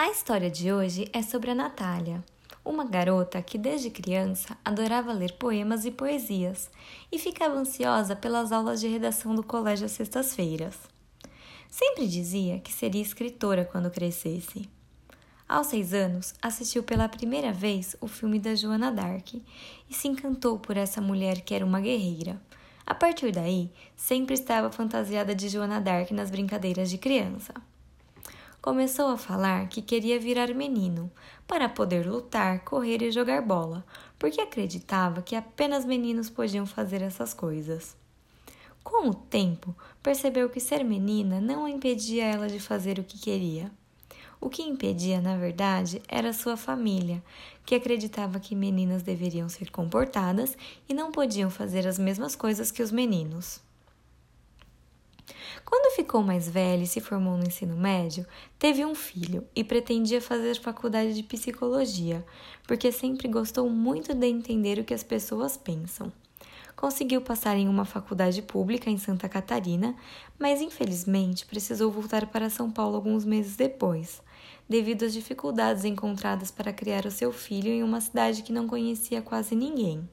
A história de hoje é sobre a Natália, uma garota que desde criança adorava ler poemas e poesias e ficava ansiosa pelas aulas de redação do colégio às sextas-feiras. Sempre dizia que seria escritora quando crescesse. Aos seis anos, assistiu pela primeira vez o filme da Joana Dark e se encantou por essa mulher que era uma guerreira. A partir daí, sempre estava fantasiada de Joana Dark nas brincadeiras de criança começou a falar que queria virar menino para poder lutar, correr e jogar bola, porque acreditava que apenas meninos podiam fazer essas coisas. Com o tempo, percebeu que ser menina não impedia ela de fazer o que queria. O que impedia, na verdade, era sua família, que acreditava que meninas deveriam ser comportadas e não podiam fazer as mesmas coisas que os meninos. Quando ficou mais velha e se formou no ensino médio, teve um filho e pretendia fazer faculdade de psicologia, porque sempre gostou muito de entender o que as pessoas pensam. Conseguiu passar em uma faculdade pública em Santa Catarina, mas infelizmente precisou voltar para São Paulo alguns meses depois, devido às dificuldades encontradas para criar o seu filho em uma cidade que não conhecia quase ninguém.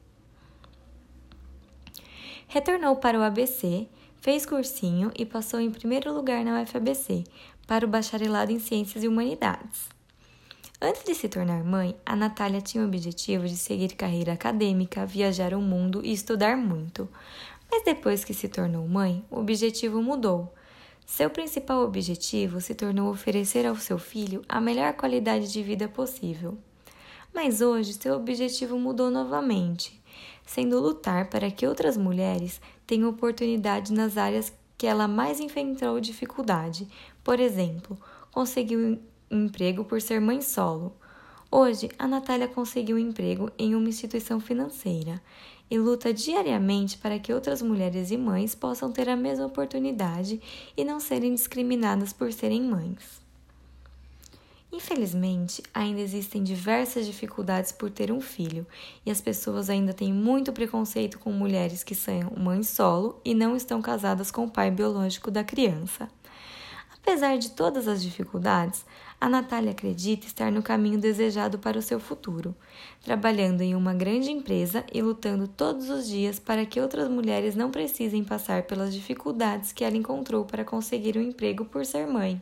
Retornou para o ABC Fez cursinho e passou em primeiro lugar na UFABC para o bacharelado em Ciências e Humanidades. Antes de se tornar mãe, a Natália tinha o objetivo de seguir carreira acadêmica, viajar o mundo e estudar muito. Mas depois que se tornou mãe, o objetivo mudou. Seu principal objetivo se tornou oferecer ao seu filho a melhor qualidade de vida possível. Mas hoje seu objetivo mudou novamente, sendo lutar para que outras mulheres tenham oportunidade nas áreas que ela mais enfrentou dificuldade. Por exemplo, conseguiu um emprego por ser mãe solo. Hoje, a Natália conseguiu um emprego em uma instituição financeira e luta diariamente para que outras mulheres e mães possam ter a mesma oportunidade e não serem discriminadas por serem mães. Infelizmente, ainda existem diversas dificuldades por ter um filho, e as pessoas ainda têm muito preconceito com mulheres que são mães solo e não estão casadas com o pai biológico da criança. Apesar de todas as dificuldades, a Natália acredita estar no caminho desejado para o seu futuro, trabalhando em uma grande empresa e lutando todos os dias para que outras mulheres não precisem passar pelas dificuldades que ela encontrou para conseguir um emprego por ser mãe.